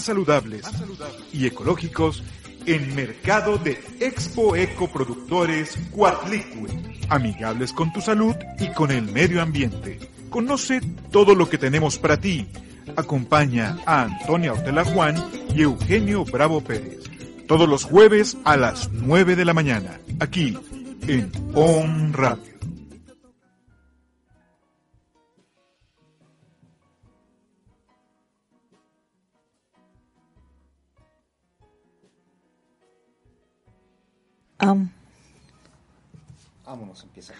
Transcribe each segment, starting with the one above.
Saludables y ecológicos en Mercado de Expo Eco Productores amigables con tu salud y con el medio ambiente. Conoce todo lo que tenemos para ti. Acompaña a Antonia Ortela Juan y Eugenio Bravo Pérez. Todos los jueves a las 9 de la mañana, aquí en On Radio. Am. Vámonos, empieza.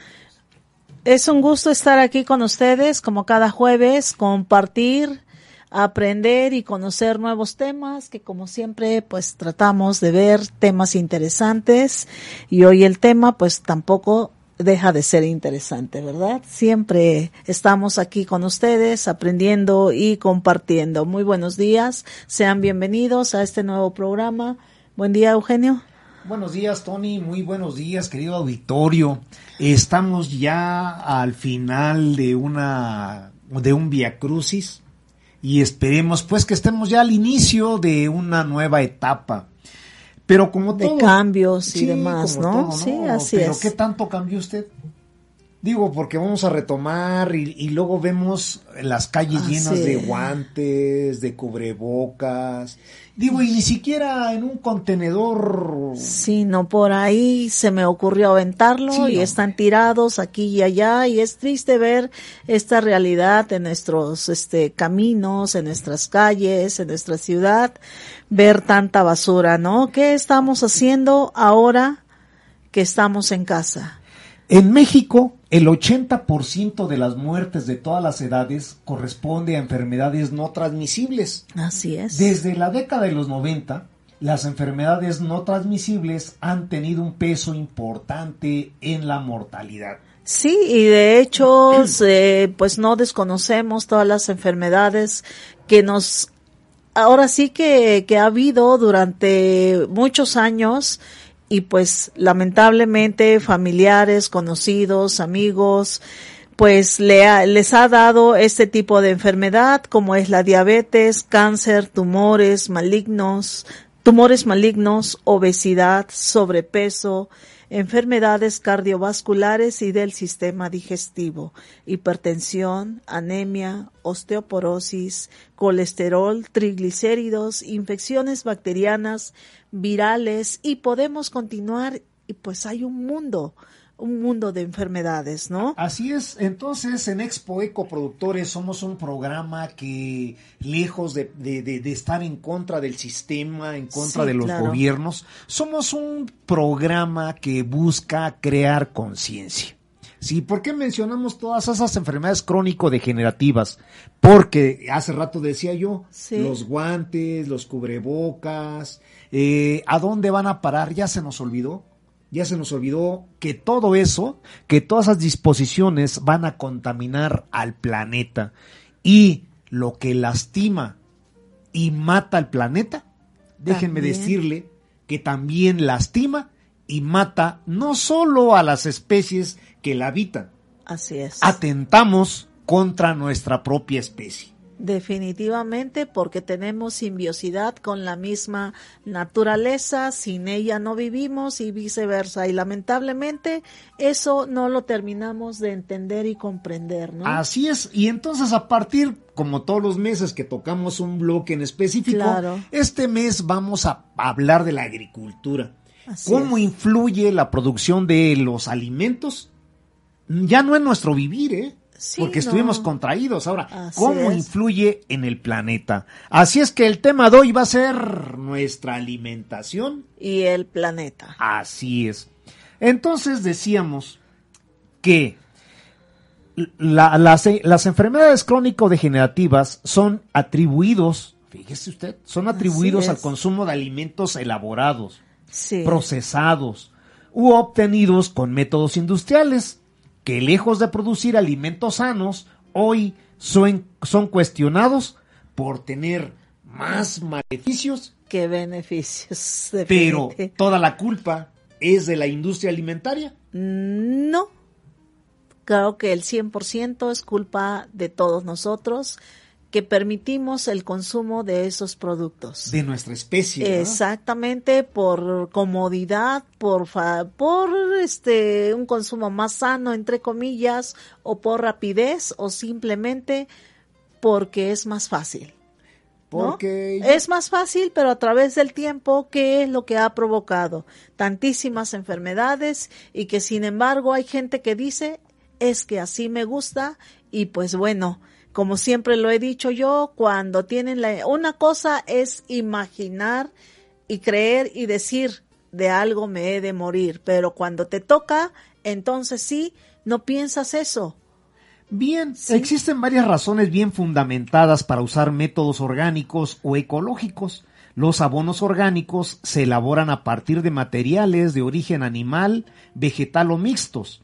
Es un gusto estar aquí con ustedes, como cada jueves, compartir, aprender y conocer nuevos temas, que como siempre, pues tratamos de ver temas interesantes y hoy el tema, pues tampoco deja de ser interesante, ¿verdad? Siempre estamos aquí con ustedes aprendiendo y compartiendo. Muy buenos días, sean bienvenidos a este nuevo programa. Buen día, Eugenio. Buenos días, Tony. Muy buenos días, querido auditorio. Estamos ya al final de una de un Via Crucis y esperemos pues que estemos ya al inicio de una nueva etapa. Pero como de todo, cambios y demás, ¿no? todo, Sí, así Pero es. ¿qué tanto cambió usted? Digo, porque vamos a retomar y, y luego vemos las calles llenas de es. guantes, de cubrebocas. Digo, y ni siquiera en un contenedor. Sí, no, por ahí se me ocurrió aventarlo Sí, y hombre. están tirados aquí y allá y es triste ver esta realidad en nuestros este caminos, en nuestras calles, en nuestra ciudad, ver tanta basura, ¿no? ¿Qué estamos haciendo ahora que estamos en casa? En México, el 80% de las muertes de todas las edades corresponde a enfermedades no transmisibles. Así es. Desde la década de los 90, las enfermedades no transmisibles han tenido un peso importante en la mortalidad. Sí, y de hecho, pues no desconocemos todas las enfermedades que nos, ahora sí que, que ha habido durante muchos años y pues lamentablemente familiares, conocidos, amigos, pues le ha- les ha dado este tipo de enfermedad como es la diabetes, cáncer, tumores malignos, tumores malignos, obesidad, sobrepeso, enfermedades cardiovasculares y del sistema digestivo, hipertensión, anemia, osteoporosis, colesterol, triglicéridos, infecciones bacterianas, virales y podemos continuar y pues hay un mundo, un mundo de enfermedades, ¿no? Así es, entonces en Expo Eco Productores somos un programa que lejos de, de- de- de estar en contra del sistema, en contra Sí, de los claro. gobiernos, somos un programa que busca crear conciencia. Sí, ¿por qué mencionamos todas esas enfermedades crónico-degenerativas? Porque hace rato decía yo, Sí. los guantes, los cubrebocas, eh, ¿a dónde van a parar? Ya se nos olvidó. Ya se nos olvidó que todo eso, que todas esas disposiciones van a contaminar al planeta. Y lo que lastima y mata al planeta, déjenme También. decirle que también lastima y mata no solo a las especies que la habitan, Así es. atentamos contra nuestra propia especie. Definitivamente porque tenemos simbiosidad con la misma naturaleza, sin ella no vivimos y viceversa. Y lamentablemente eso no lo terminamos de entender y comprender, ¿no? Así es, y entonces a partir, como todos los meses que tocamos un bloque en específico, Claro. este mes vamos a hablar de la agricultura. Así ¿Cómo es. influye la producción de los alimentos? Ya no en nuestro vivir, ¿eh? Sí, Porque no. estuvimos contraídos. Ahora, Así ¿cómo es. influye en el planeta? Así es que el tema de hoy va a ser nuestra alimentación Y el planeta. Así es. Entonces decíamos que la- las, las enfermedades crónico-degenerativas son atribuidos, fíjese usted, son atribuidos al consumo de alimentos elaborados, Sí. procesados u obtenidos con métodos industriales, que lejos de producir alimentos sanos, hoy son, son cuestionados por tener más maleficios Qué beneficios. pero toda la culpa es de la industria alimentaria. No. Creo que el 100% es culpa de todos nosotros que permitimos el consumo de esos productos. De nuestra especie. Exactamente por comodidad, por fa- por este un consumo más sano entre comillas o por rapidez o simplemente porque es más fácil. ¿no? Porque Es más fácil, pero a través del tiempo, ¿qué es lo que ha provocado? Tantísimas enfermedades y que sin embargo hay gente que dice, es que así me gusta y pues bueno, como siempre lo he dicho yo, cuando tienen la... Una cosa es imaginar y creer y decir, de algo me he de morir, pero cuando te toca, entonces sí, no piensas eso. Bien, Sí. existen varias razones bien fundamentadas para usar métodos orgánicos o ecológicos. Los abonos orgánicos se elaboran a partir de materiales de origen animal, vegetal o mixtos.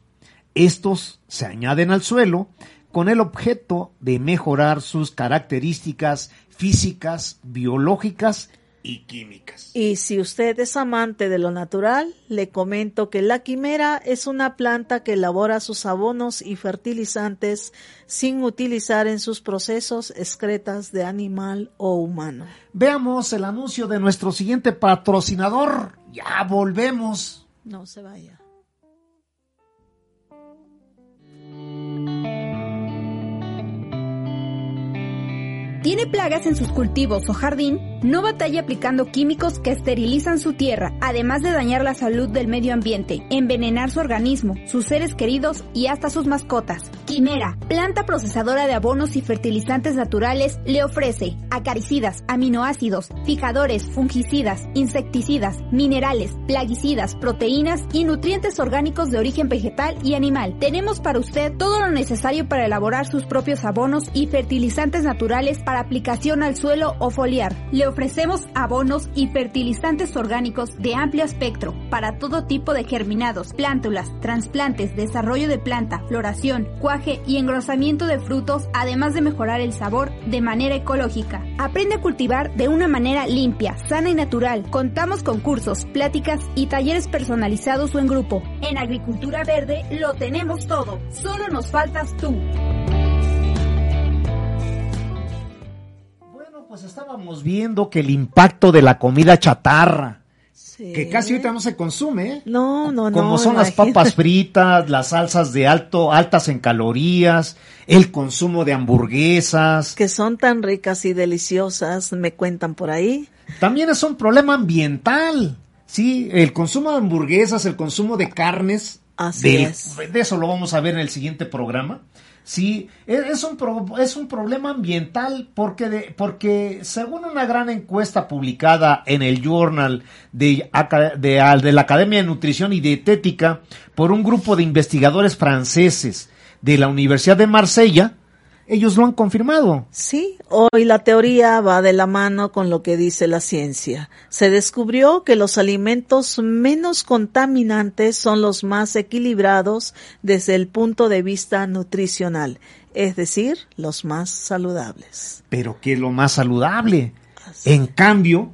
Estos se añaden al suelo con el objeto de mejorar sus características físicas, biológicas y químicas. Y si usted es amante de lo natural, le comento que la quimera es una planta que elabora sus abonos y fertilizantes sin utilizar en sus procesos excretas de animal o humano. Veamos el anuncio de nuestro siguiente patrocinador. Ya volvemos. No se vaya. ¿Tiene plagas en sus cultivos o jardín? No batalla aplicando químicos que esterilizan su tierra, además de dañar la salud del medio ambiente, envenenar su organismo, sus seres queridos y hasta sus mascotas. Quimera, planta procesadora de abonos y fertilizantes naturales, le ofrece acaricidas, aminoácidos, fijadores, fungicidas, insecticidas, minerales, plaguicidas, proteínas y nutrientes orgánicos de origen vegetal y animal. Tenemos para usted todo lo necesario para elaborar sus propios abonos y fertilizantes naturales para aplicación al suelo o foliar. Ofrecemos abonos y fertilizantes orgánicos de amplio espectro para todo tipo de germinados, plántulas, trasplantes, desarrollo de planta, floración, cuaje y engrosamiento de frutos, además de mejorar el sabor de manera ecológica. Aprende a cultivar de una manera limpia, sana y natural. Contamos con cursos, pláticas y talleres personalizados o en grupo. En Agricultura Verde lo tenemos todo. Solo nos faltas tú. Estábamos viendo que el impacto de la comida chatarra, Sí. que casi ahorita no se consume, ¿eh? No, no, no. como son las papas fritas, las salsas de alto, altas en calorías, el consumo de hamburguesas, Que son tan ricas y deliciosas, me cuentan por ahí. también es un problema ambiental. Sí, el consumo de hamburguesas, el consumo de carnes, Así del- es. de eso lo vamos a ver en el siguiente programa. Sí, es es un, pro- es un problema ambiental porque, de- porque según una gran encuesta publicada en el Journal de, de, de la Academia de Nutrición y Dietética por un grupo de investigadores franceses de la Universidad de Marsella, ellos lo han confirmado. Sí, hoy la teoría va de la mano con lo que dice la ciencia. Se descubrió que los alimentos menos contaminantes son los más equilibrados desde el punto de vista nutricional, es decir, los más saludables. Pero ¿qué es lo más saludable? En cambio,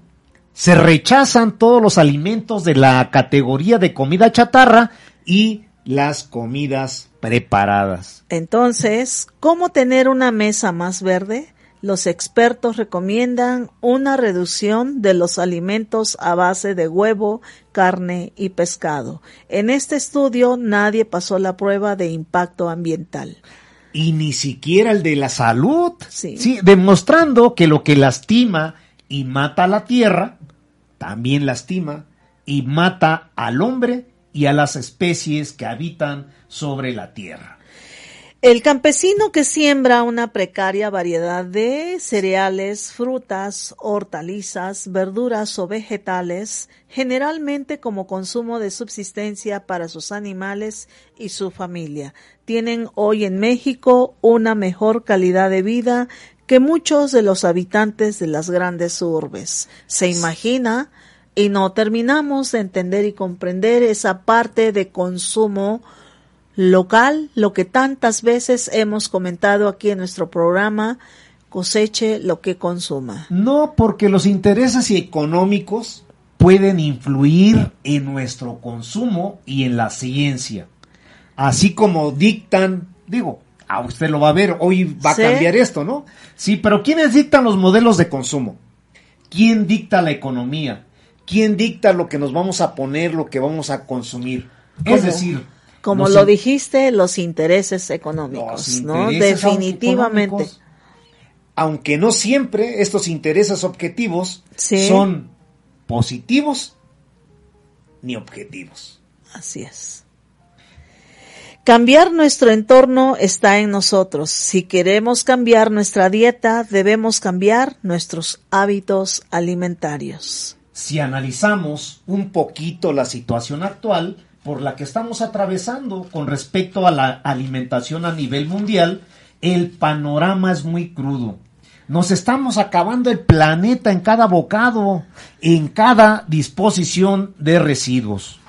se rechazan todos los alimentos de la categoría de comida chatarra y las comidas preparadas. Entonces, ¿cómo tener una mesa más verde? Los expertos recomiendan una reducción de los alimentos a base de huevo, carne y pescado. En este estudio nadie pasó la prueba de impacto ambiental. Y ni siquiera el de la salud. Sí. sí demostrando que lo que lastima y mata a la tierra, también lastima y mata al hombre y a las especies que habitan sobre la tierra. El campesino que siembra una precaria variedad de cereales, frutas, hortalizas, verduras o vegetales, generalmente como consumo de subsistencia para sus animales y su familia, tienen hoy en México una mejor calidad de vida que muchos de los habitantes de las grandes urbes. Se imagina y no terminamos de entender y comprender esa parte de consumo local, lo que tantas veces hemos comentado aquí en nuestro programa, coseche lo que consuma. No, porque los intereses económicos pueden influir en nuestro consumo y en la ciencia. Así como dictan, digo, a usted lo va a ver, hoy va a cambiar esto, ¿no? Sí, pero ¿quiénes dictan los modelos de consumo? ¿Quién dicta la economía? ¿Quién dicta lo que nos vamos a poner, lo que vamos a consumir? Es decir, Como lo in- dijiste, los intereses económicos, los ¿no? intereses Definitivamente. económicos, Aunque no siempre estos intereses objetivos Sí. son positivos ni objetivos. Así es. Cambiar nuestro entorno está en nosotros. Si queremos cambiar nuestra dieta, debemos cambiar nuestros hábitos alimentarios. Si analizamos un poquito la situación actual por la que estamos atravesando con respecto a la alimentación a nivel mundial, el panorama es muy crudo. Nos estamos acabando el planeta en cada bocado, en cada disposición de residuos.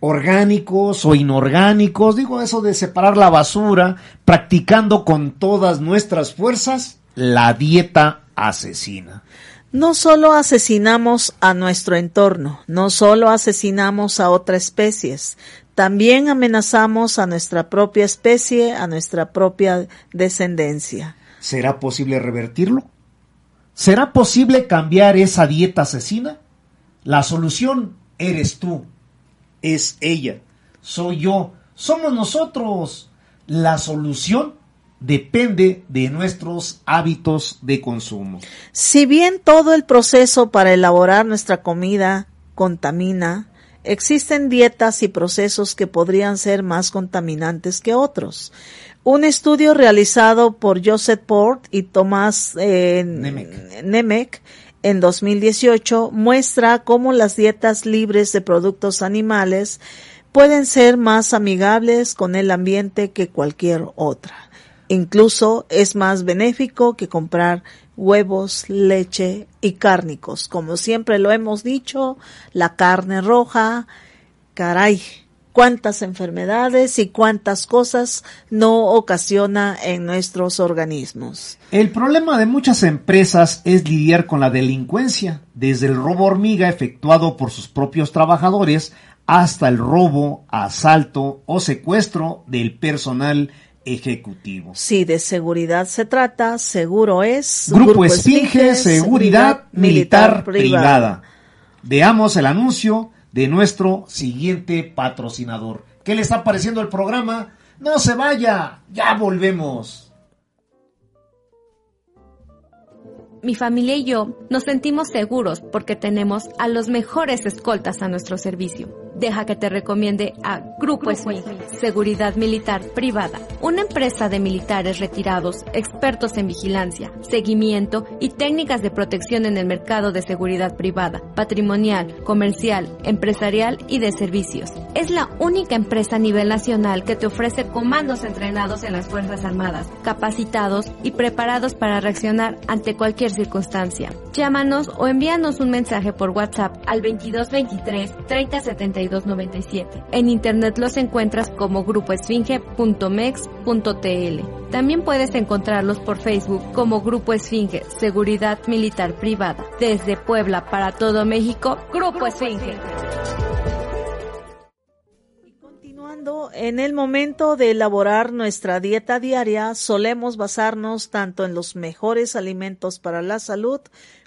Orgánicos o inorgánicos, digo eso de separar la basura, practicando con todas nuestras fuerzas la dieta asesina. No solo asesinamos a nuestro entorno, no solo asesinamos a otras especies, también amenazamos a nuestra propia especie, a nuestra propia descendencia. ¿Será posible revertirlo? ¿Será posible cambiar esa dieta asesina? La solución eres tú, es ella, soy yo, somos nosotros. La solución depende de nuestros hábitos de consumo. Si bien todo el proceso para elaborar nuestra comida contamina, existen dietas y procesos que podrían ser más contaminantes que otros. Un estudio realizado por Joseph Port y Tomás eh, Nemec. Nemec en 2018 muestra cómo las dietas libres de productos animales pueden ser más amigables con el ambiente que cualquier otra. Incluso es más benéfico que comprar huevos, leche y cárnicos. Como siempre lo hemos dicho, la carne roja, caray, cuántas enfermedades y cuántas cosas no ocasiona en nuestros organismos. El problema de muchas empresas es lidiar con la delincuencia, desde el robo hormiga efectuado por sus propios trabajadores hasta el robo, asalto o secuestro del personal ejecutivo. Si de seguridad se trata, seguro es Grupo Esfinge Seguridad Militar Privada. Veamos el anuncio de nuestro siguiente patrocinador. ¿Qué le está pareciendo el programa? No se vaya, ya volvemos. Mi familia y yo nos sentimos seguros porque tenemos a los mejores escoltas a nuestro servicio. Deja que te recomiende a Grupo SMI, Seguridad Militar Privada, una empresa de militares retirados, expertos en vigilancia, seguimiento y técnicas de protección en el mercado de seguridad privada, patrimonial, comercial, empresarial y de servicios. Es la única empresa a nivel nacional que te ofrece comandos entrenados en las Fuerzas Armadas, capacitados y preparados para reaccionar ante cualquier circunstancia. Llámanos o envíanos un mensaje por WhatsApp al 2223 3072 6297. En internet los encuentras como grupoesfinge.mex.tl. También puedes encontrarlos por Facebook como Grupo Esfinge, Seguridad Militar Privada. Desde Puebla para todo México, Grupo Esfinge. Continuando, en el momento de elaborar nuestra dieta diaria, solemos basarnos tanto en los mejores alimentos para la salud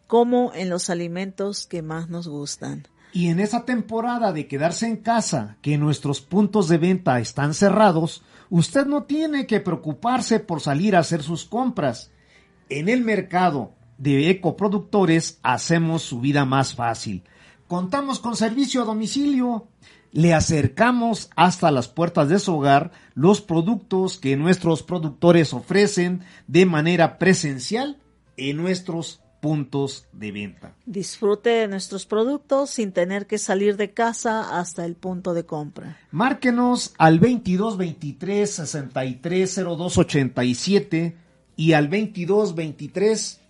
como en los alimentos que más nos gustan. Y en esa temporada de quedarse en casa, que nuestros puntos de venta están cerrados, usted no tiene que preocuparse por salir a hacer sus compras. En el mercado de ecoproductores hacemos su vida más fácil. Contamos con servicio a domicilio. Le acercamos hasta las puertas de su hogar los productos que nuestros productores ofrecen de manera presencial en nuestros puntos de venta. Disfrute de nuestros productos sin tener que salir de casa hasta el punto de compra. Márquenos al 22 23 63 02 87 y al 22 23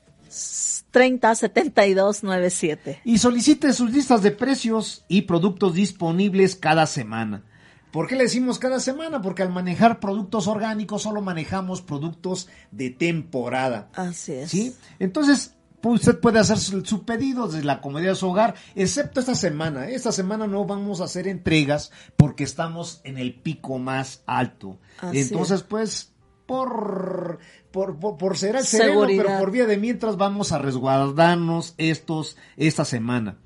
30 72 97. Y solicite sus listas de precios y productos disponibles cada semana. ¿Por qué le decimos cada semana? Porque al manejar productos orgánicos solo manejamos productos de temporada. Así es. ¿Sí? Entonces, usted puede hacer su, pedido desde la comodidad de su hogar, excepto esta semana. Esta semana no vamos a hacer entregas porque estamos en el pico más alto. Entonces, pues, por, por, por, ser el sereno, pero por vía de mientras vamos a resguardarnos estos, esta semana.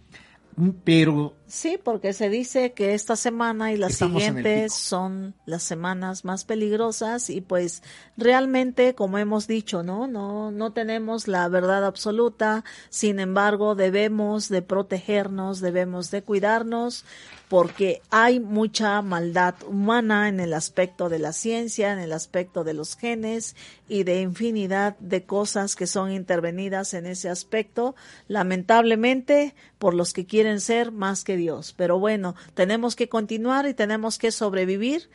Pero Sí, porque se dice que esta semana y las siguientes son las semanas más peligrosas y pues realmente, como hemos dicho, ¿no? No, no tenemos la verdad absoluta, sin embargo debemos de protegernos, debemos de cuidarnos porque hay mucha maldad humana en el aspecto de la ciencia, en el aspecto de los genes y de infinidad de cosas que son intervenidas en ese aspecto, lamentablemente por los que quieren ser más que Dios. Pero bueno, tenemos que continuar y tenemos que sobrevivir,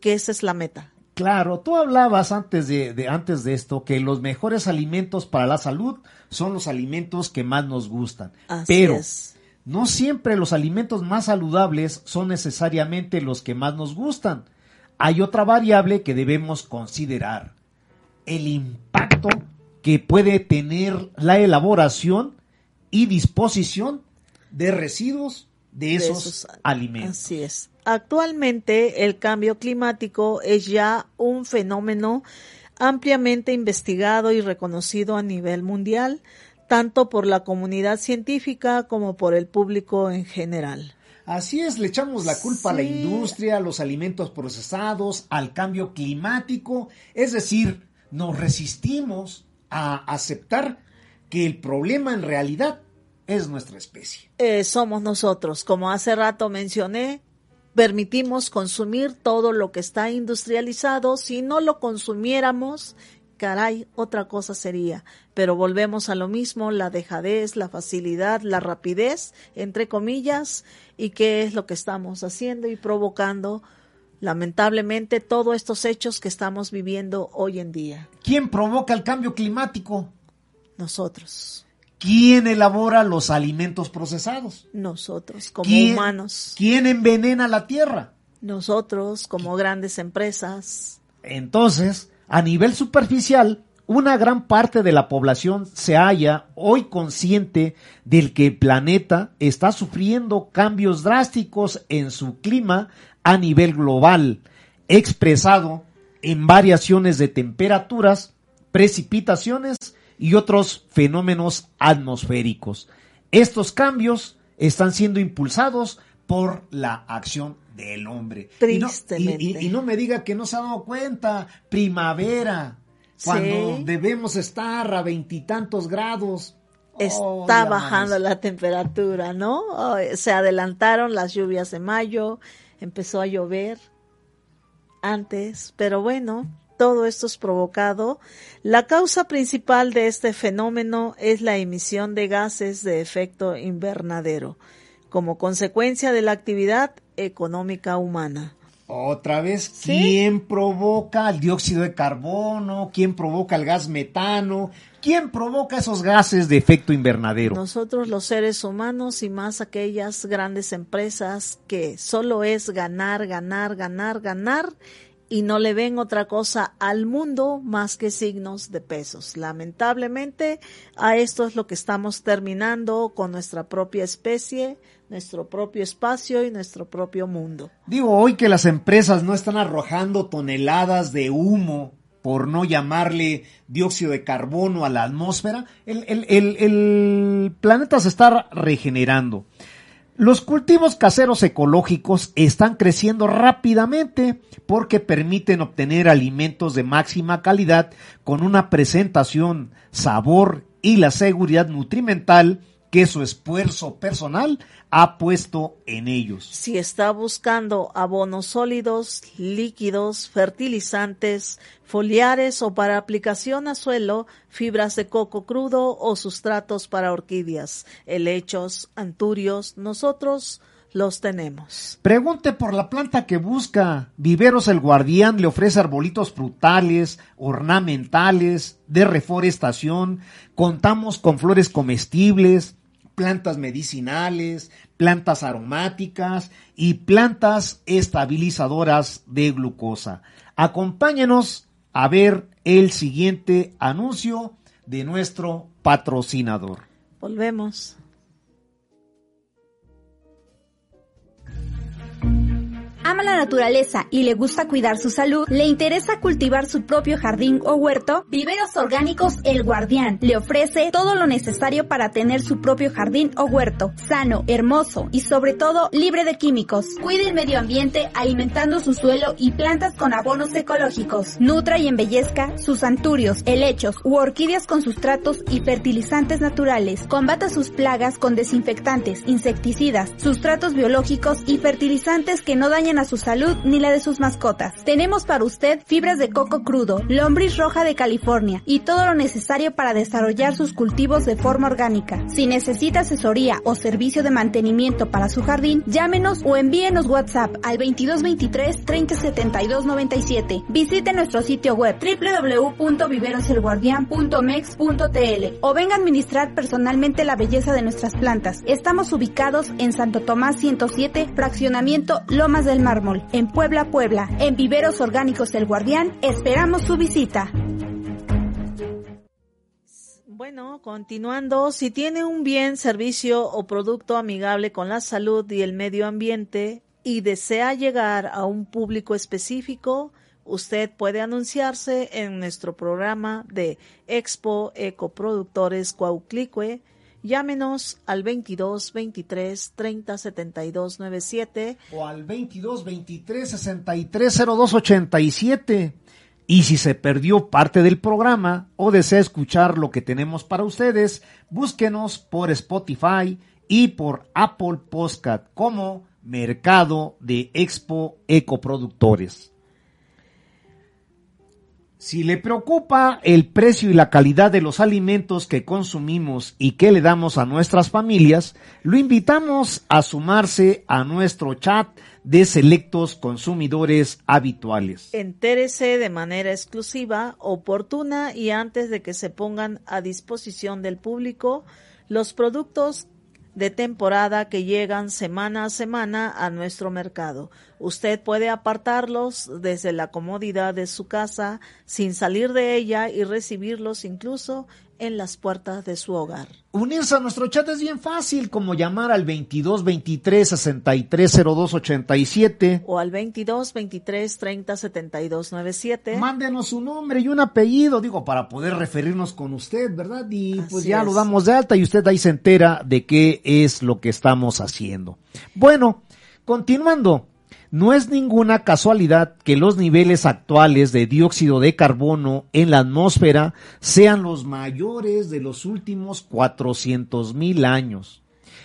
que esa es la meta. Claro, tú hablabas antes de, antes de esto que los mejores alimentos para la salud son los alimentos que más nos gustan. pero no siempre los alimentos más saludables son necesariamente los que más nos gustan. Hay otra variable que debemos considerar, el impacto que puede tener la elaboración y disposición de residuos de esos, alimentos. Así es. Actualmente el cambio climático es ya un fenómeno ampliamente investigado y reconocido a nivel mundial, tanto por la comunidad científica como por el público en general. Así es, le echamos la culpa a la industria, a los alimentos procesados, al cambio climático, es decir, nos resistimos a aceptar que el problema en realidad es nuestra especie. Eh, somos nosotros. Como hace rato mencioné, permitimos consumir todo lo que está industrializado. Si no lo consumiéramos, caray, otra cosa sería. Pero volvemos a lo mismo, la dejadez, la facilidad, la rapidez, entre comillas, y qué es lo que estamos haciendo y provocando lamentablemente todos estos hechos que estamos viviendo hoy en día. ¿Quién provoca el cambio climático? Nosotros. ¿Quién elabora los alimentos procesados? Nosotros, como humanos. ¿Quién envenena la tierra? Nosotros, como grandes empresas. Entonces, a nivel superficial, una gran parte de la población se halla hoy consciente del que el planeta está sufriendo cambios drásticos en su clima a nivel global, expresado en variaciones de temperaturas, precipitaciones y otros fenómenos atmosféricos. Estos cambios están siendo impulsados por la acción del hombre. Tristemente. Y no, me diga que no se ha dado cuenta, primavera, cuando debemos estar a veintitantos grados. Está bajando la temperatura, ¿no? se adelantaron las lluvias de mayo, empezó a llover antes, pero bueno, todo esto es provocado, la causa principal de este fenómeno es la emisión de gases de efecto invernadero, como consecuencia de la actividad económica humana. Otra vez, ¿quién provoca el dióxido de carbono? ¿Quién provoca el gas metano? ¿Quién provoca esos gases de efecto invernadero? Nosotros los seres humanos y más aquellas grandes empresas que solo es ganar, ganar, ganar, ganar y no le ven otra cosa al mundo más que signos de pesos. Lamentablemente, a esto es lo que estamos terminando con nuestra propia especie, nuestro propio espacio y nuestro propio mundo. Digo, hoy que las empresas no están arrojando toneladas de humo por no llamarle dióxido de carbono a la atmósfera, el, el planeta se está regenerando. Los cultivos caseros ecológicos están creciendo rápidamente porque permiten obtener alimentos de máxima calidad con una presentación, sabor y la seguridad nutrimental que su esfuerzo personal ha puesto en ellos. Si está buscando abonos sólidos, líquidos, fertilizantes, foliares o para aplicación a suelo, fibras de coco crudo o sustratos para orquídeas, helechos, anturios, nosotros los tenemos. Pregunte por la planta que busca. Viveros El Guardián le ofrece arbolitos frutales, ornamentales, de reforestación. Contamos con flores comestibles, plantas medicinales, plantas aromáticas y plantas estabilizadoras de glucosa. Acompáñenos a ver el siguiente anuncio de nuestro patrocinador. Volvemos. Ama la naturaleza y le gusta cuidar su salud, le interesa cultivar su propio jardín o huerto, Viveros Orgánicos El Guardián le ofrece todo lo necesario para tener su propio jardín o huerto, sano, hermoso y sobre todo libre de químicos. Cuide el medio ambiente alimentando su suelo y plantas con abonos ecológicos. Nutra y embellezca sus anturios, helechos u orquídeas con sustratos y fertilizantes naturales. Combata sus plagas con desinfectantes, insecticidas, sustratos biológicos y fertilizantes que no dañan su salud ni la de sus mascotas. Tenemos para usted fibras de coco crudo, lombriz roja de California y todo lo necesario para desarrollar sus cultivos de forma orgánica. Si necesita asesoría o servicio de mantenimiento para su jardín, llámenos o envíenos WhatsApp al 2223 3072 97. Visite nuestro sitio web www.viveroselguardian.mex.tl o venga a administrar personalmente la belleza de nuestras plantas. Estamos ubicados en Santo Tomás 107, fraccionamiento Lomas del Mármol, en Puebla, Puebla, en Viveros Orgánicos del Guardián. Esperamos su visita. Bueno, continuando, si tiene un bien, servicio o producto amigable con la salud y el medio ambiente y desea llegar a un público específico, usted puede anunciarse en nuestro programa de Expo Ecoproductores Cuauclicue Llámenos al 22 23 30 72 97 o al 22 23 63 02 87. Y si se perdió parte del programa o desea escuchar lo que tenemos para ustedes, búsquenos por Spotify y por Apple Podcast como Mercado de Expo Ecoproductores. Si le preocupa el precio y la calidad de los alimentos que consumimos y que le damos a nuestras familias, lo invitamos a sumarse a nuestro chat de selectos consumidores habituales. Entérese de manera exclusiva, oportuna y antes de que se pongan a disposición del público los productos de temporada que llegan semana a semana a nuestro mercado. Usted puede apartarlos desde la comodidad de su casa sin salir de ella y recibirlos incluso en las puertas de su hogar. Unirse a nuestro chat es bien fácil, como llamar al 22 23 63 02 87 o al 22 23 30 72 97. Mándenos su nombre y un apellido, digo, para poder referirnos con usted, ¿verdad? Y pues ya lo damos de alta y usted ahí se entera de qué es lo que estamos haciendo. Bueno, continuando. No es ninguna casualidad que los niveles actuales de dióxido de carbono en la atmósfera sean los mayores de los últimos 400 mil años,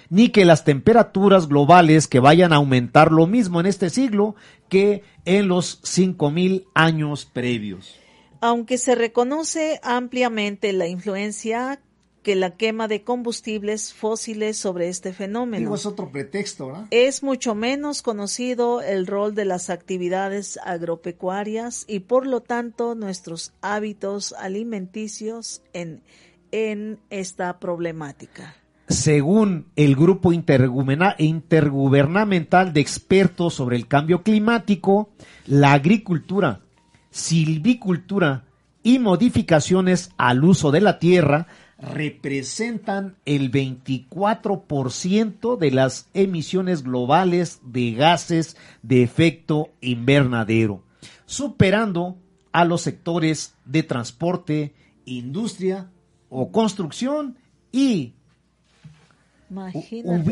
ni que las temperaturas globales que vayan a aumentar lo mismo en este siglo que en los 5 mil años previos. Aunque se reconoce ampliamente la influencia que la quema de combustibles fósiles sobre este fenómeno. Digo, es otro pretexto, ¿verdad? Es mucho menos conocido el rol de las actividades agropecuarias y por lo tanto nuestros hábitos alimenticios en, en esta problemática. Según el grupo intergubernamental de expertos sobre el cambio climático, la agricultura, silvicultura y modificaciones al uso de la tierra representan el 24% de las emisiones globales de gases de efecto invernadero, superando a los sectores de transporte, industria o construcción y,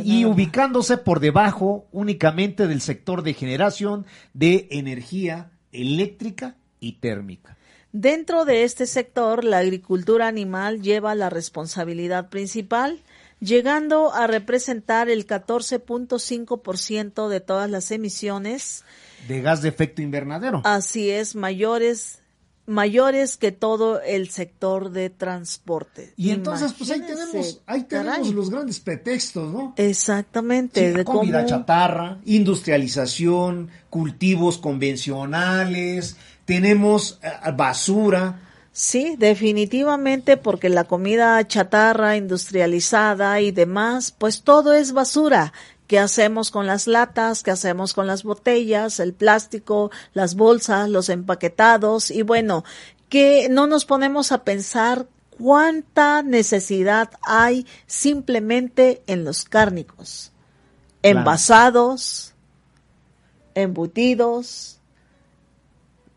y ubicándose por debajo únicamente del sector de generación de energía eléctrica y térmica. Dentro de este sector, la agricultura animal lleva la responsabilidad principal, llegando a representar el 14.5% de todas las emisiones de gas de efecto invernadero. Así es, mayores mayores que todo el sector de transporte. Y entonces, pues ahí tenemos, ahí tenemos los grandes pretextos, ¿no? Exactamente. de comida chatarra, industrialización, cultivos convencionales, tenemos eh, basura. Sí, definitivamente, porque la comida chatarra, industrializada y demás, pues todo es basura. ¿Qué hacemos con las latas? ¿Qué hacemos con las botellas? El plástico, las bolsas, los empaquetados y bueno, que no nos ponemos a pensar cuánta necesidad hay simplemente en los cárnicos, envasados, embutidos,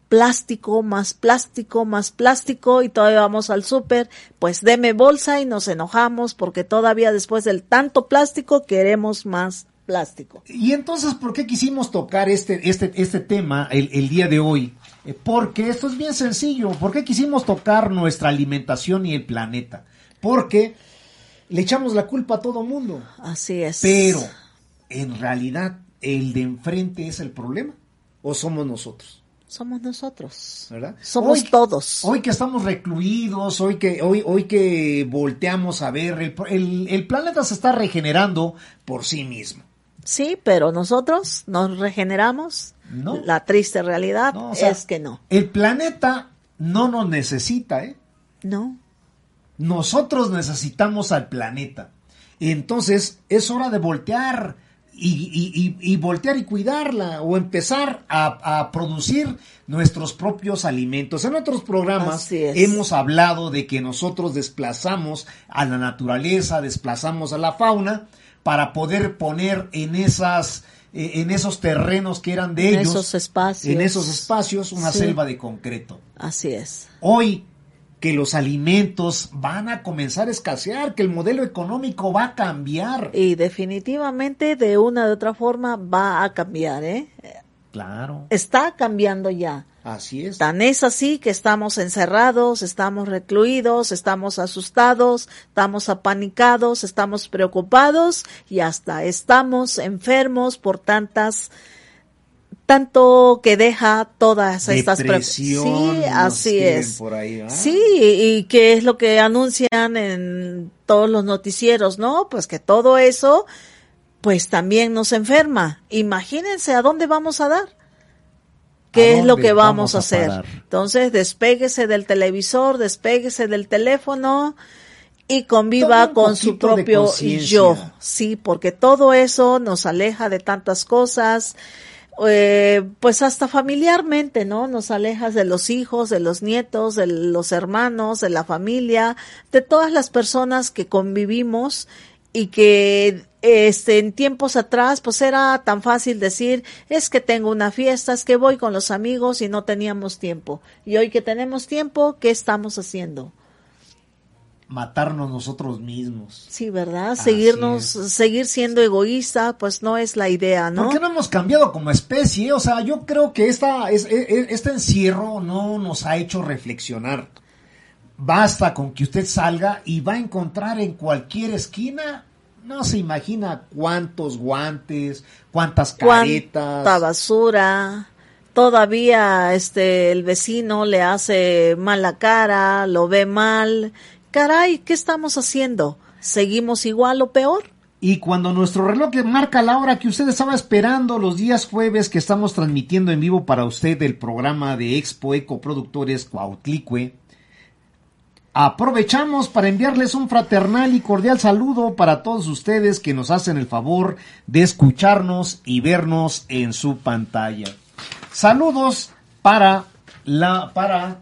plástico, más plástico, más plástico y todavía vamos al súper, pues deme bolsa y nos enojamos porque todavía después del tanto plástico queremos más plástico. Y entonces, ¿por qué quisimos tocar este, este, este tema el, el día de hoy? Eh, porque esto es bien sencillo. ¿Por qué quisimos tocar nuestra alimentación y el planeta? Porque le echamos la culpa a todo mundo. Así es. Pero, en realidad, ¿el de enfrente es el problema? ¿O somos nosotros? Somos nosotros. ¿verdad? Somos todos. Hoy que estamos recluidos, hoy que, hoy, hoy que volteamos a ver, el, el, planeta se está regenerando por sí mismo. Sí, pero nosotros nos regeneramos. No. La triste realidad es que no. El planeta no nos necesita, ¿eh? No. Nosotros necesitamos al planeta. Entonces es hora de voltear y, y, voltear y cuidarla o empezar a, producir nuestros propios alimentos. En otros programas hemos hablado de que nosotros desplazamos a la naturaleza, desplazamos a la fauna para poder poner en esas eh, en esos terrenos que eran de ellos, esos espacios. en esos espacios una selva de concreto. Así es. Hoy que los alimentos van a comenzar a escasear, que el modelo económico va a cambiar. Y definitivamente de una u otra forma va a cambiar, ¿eh? Claro. Está cambiando ya. Así es. Tan es así que estamos encerrados, estamos recluidos, estamos asustados, estamos apanicados, estamos preocupados y hasta estamos enfermos por tantas tanto que deja todas estas sí así es. sí y qué es lo que anuncian en todos los noticieros no pues que todo eso pues también nos enferma. Imagínense a dónde vamos a dar. Qué es lo que vamos, a hacer entonces despéguese del televisor despéguese del teléfono y conviva con su propio yo. sí porque todo eso nos aleja de tantas cosas eh, pues hasta familiarmente, ¿no? Nos alejas de los hijos, de los nietos, de los hermanos, de la familia, de todas las personas que convivimos y que este en tiempos atrás pues era tan fácil decir es que tengo una fiesta, es que voy con los amigos y no teníamos tiempo. Y hoy que tenemos tiempo, ¿qué estamos haciendo? Matarnos nosotros mismos. Sí, ¿verdad? Seguirnos, seguir siendo egoísta, pues no es la idea, ¿no? ¿Por qué no hemos cambiado como especie? O sea, yo creo que esta, es, e, e, este encierro no nos ha hecho reflexionar. Basta con que usted salga y va a encontrar en cualquier esquina, no se imagina cuántos guantes, cuántas caretas. Cuánta basura. Todavía este el vecino le hace mala cara, lo ve mal caray, ¿qué estamos haciendo? ¿Seguimos igual o peor? Y cuando nuestro reloj marca la hora que usted estaba esperando los días jueves que estamos transmitiendo en vivo para usted el programa de Expo Eco Productores Cuautlicue, aprovechamos para enviarles un fraternal y cordial saludo para todos ustedes que nos hacen el favor de escucharnos y vernos en su pantalla. Saludos para la para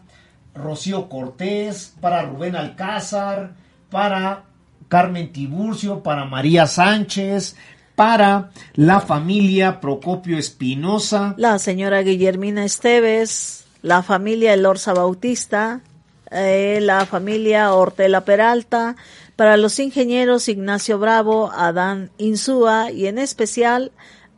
Rocío Cortés, para Rubén Alcázar, para Carmen Tiburcio, para María Sánchez, para la familia Procopio Espinosa, la señora Guillermina Esteves, la familia Elorza Bautista, eh, la familia Hortela Peralta, para los ingenieros Ignacio Bravo, Adán Insúa y en especial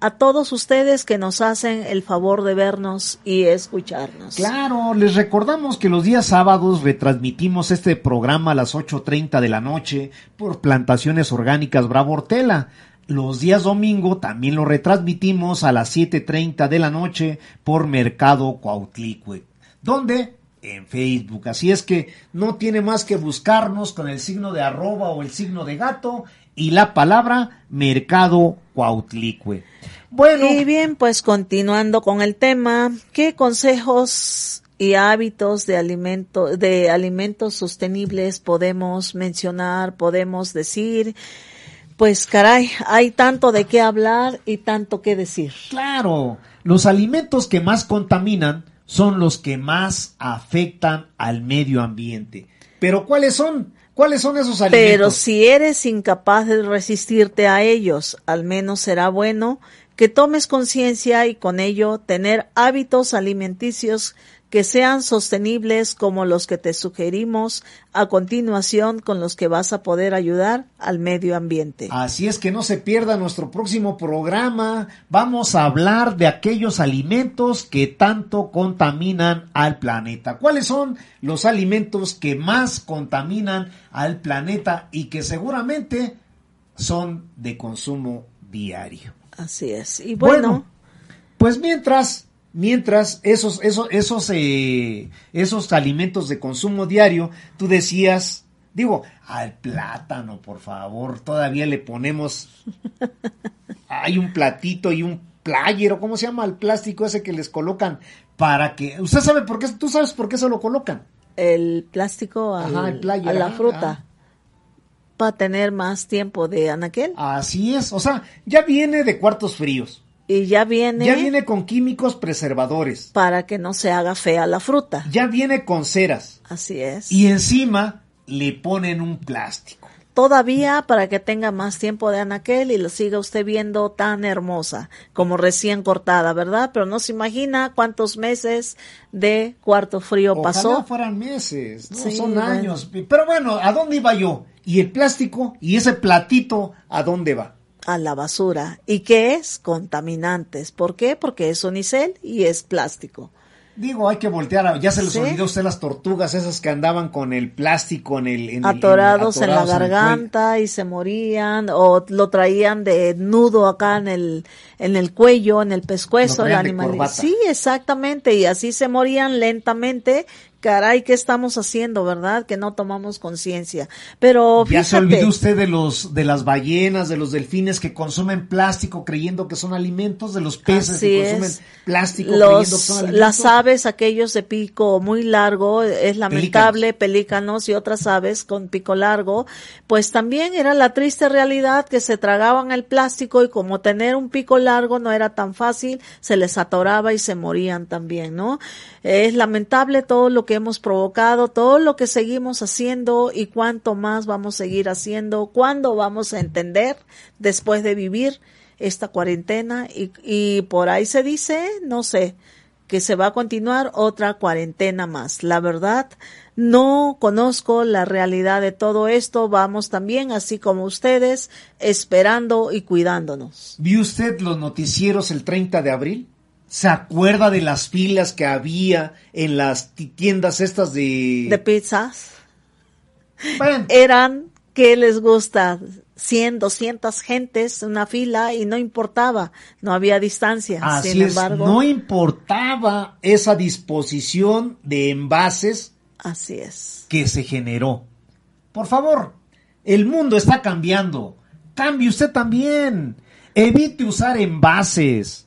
a todos ustedes que nos hacen el favor de vernos y escucharnos. Claro, les recordamos que los días sábados retransmitimos este programa a las 8.30 de la noche por Plantaciones Orgánicas Bravo Hortela. Los días domingo también lo retransmitimos a las 7.30 de la noche por Mercado Cuautlicue. ¿Dónde? En Facebook. Así es que no tiene más que buscarnos con el signo de arroba o el signo de gato y la palabra Mercado Cuautlicue. Bueno. Y bien, pues continuando con el tema, ¿qué consejos y hábitos de alimento, de alimentos sostenibles podemos mencionar, podemos decir? Pues caray, hay tanto de qué hablar y tanto que decir. Claro, los alimentos que más contaminan son los que más afectan al medio ambiente. Pero ¿cuáles son? ¿Cuáles son esos alimentos? Pero si eres incapaz de resistirte a ellos, al menos será bueno que tomes conciencia y con ello tener hábitos alimenticios que sean sostenibles como los que te sugerimos a continuación con los que vas a poder ayudar al medio ambiente. Así es que no se pierda nuestro próximo programa. Vamos a hablar de aquellos alimentos que tanto contaminan al planeta. ¿Cuáles son los alimentos que más contaminan al planeta y que seguramente son de consumo diario? Así es. Y bueno, pues mientras, mientras esos, esos, esos, eh, esos alimentos de consumo diario, tú decías, digo, al plátano, por favor, todavía le ponemos, hay un platito y un player, o cómo se llama el plástico ese que les colocan para que, usted sabe por qué, tú sabes por qué se lo colocan. El plástico a la fruta para tener más tiempo de anaquel. Así es, o sea, ya viene de cuartos fríos. Y ya viene. Ya viene con químicos preservadores. Para que no se haga fea la fruta. Ya viene con ceras. Así es. Y encima le ponen un plástico. Todavía para que tenga más tiempo de anaquel y lo siga usted viendo tan hermosa como recién cortada, ¿verdad? Pero no se imagina cuántos meses de cuarto frío Ojalá pasó. fueran meses, no son años. Pero bueno, ¿a dónde iba yo? ¿Y el plástico? ¿Y ese platito a dónde va? A la basura. ¿Y qué es? Contaminantes. ¿Por qué? Porque es unicel y es plástico. Digo, hay que voltear. Ya se les olvidó a usted las tortugas esas que andaban con el plástico en el. En atorados, en, la garganta y se morían. O lo traían de nudo acá en el, en el cuello, en el pescuezo. El animal. Sí, exactamente. Y así se morían lentamente caray, ¿qué estamos haciendo, verdad? Que no tomamos conciencia. Pero Ya se olvidó usted de los de las ballenas, de los delfines que consumen plástico creyendo que son alimentos, de los peces que consumen plástico creyendo que son alimentos. Las aves, aquellos de pico muy largo, es lamentable, pelícanos y otras aves con pico largo, pues también era la triste realidad que se tragaban el plástico y como tener un pico largo no era tan fácil, se les atoraba y se morían también, ¿no? Es lamentable todo lo que hemos provocado, todo lo que seguimos haciendo y cuánto más vamos a seguir haciendo, cuándo vamos a entender después de vivir esta cuarentena y, y por ahí se dice, no sé, que se va a continuar otra cuarentena más. La verdad, no conozco la realidad de todo esto. Vamos también, así como ustedes, esperando y cuidándonos. ¿Vio usted los noticieros el 30 de abril? ¿Se acuerda de las filas que había en las tiendas estas de... De pizzas. Eran, ¿qué les gusta? 100, 200 gentes, una fila y no importaba, no había distancia. Así Sin embargo, no importaba esa disposición de envases. Así es. Que se generó. Por favor, el mundo está cambiando. Cambie usted también. Evite usar envases.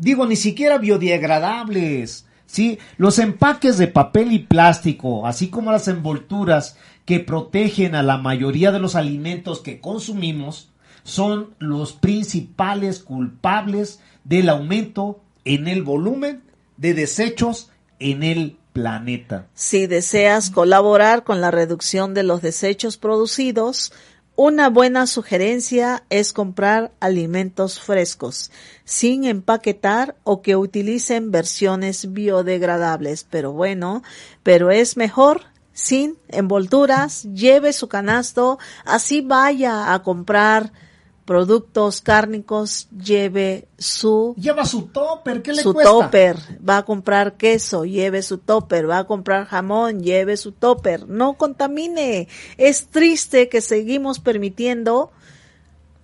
Digo, ni siquiera biodegradables. ¿sí? Los empaques de papel y plástico, así como las envolturas que protegen a la mayoría de los alimentos que consumimos, son los principales culpables del aumento en el volumen de desechos en el planeta. Si deseas colaborar con la reducción de los desechos producidos, una buena sugerencia es comprar alimentos frescos, sin empaquetar o que utilicen versiones biodegradables. Pero bueno, pero es mejor sin envolturas, lleve su canasto, así vaya a comprar productos cárnicos, lleve su... Lleva su topper, ¿qué le su cuesta? topper, va a comprar queso, lleve su topper, va a comprar jamón, lleve su topper, no contamine. Es triste que seguimos permitiendo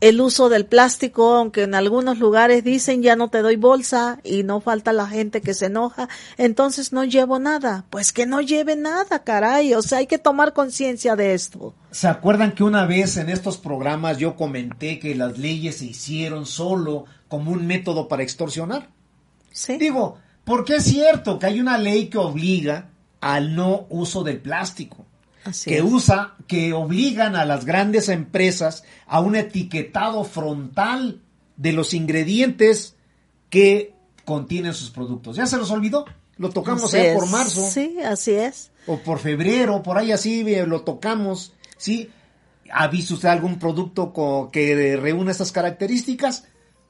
el uso del plástico, aunque en algunos lugares dicen ya no te doy bolsa y no falta la gente que se enoja, entonces no llevo nada. Pues que no lleve nada, caray. O sea, hay que tomar conciencia de esto. ¿Se acuerdan que una vez en estos programas yo comenté que las leyes se hicieron solo como un método para extorsionar? Sí. Digo, porque es cierto que hay una ley que obliga al no uso del plástico. Así que es. usa, que obligan a las grandes empresas a un etiquetado frontal de los ingredientes que contienen sus productos. ¿Ya se los olvidó? Lo tocamos allá por marzo Sí, así es. o por febrero, por ahí así eh, lo tocamos, ¿sí? ¿Ha visto usted algún producto que reúne estas características?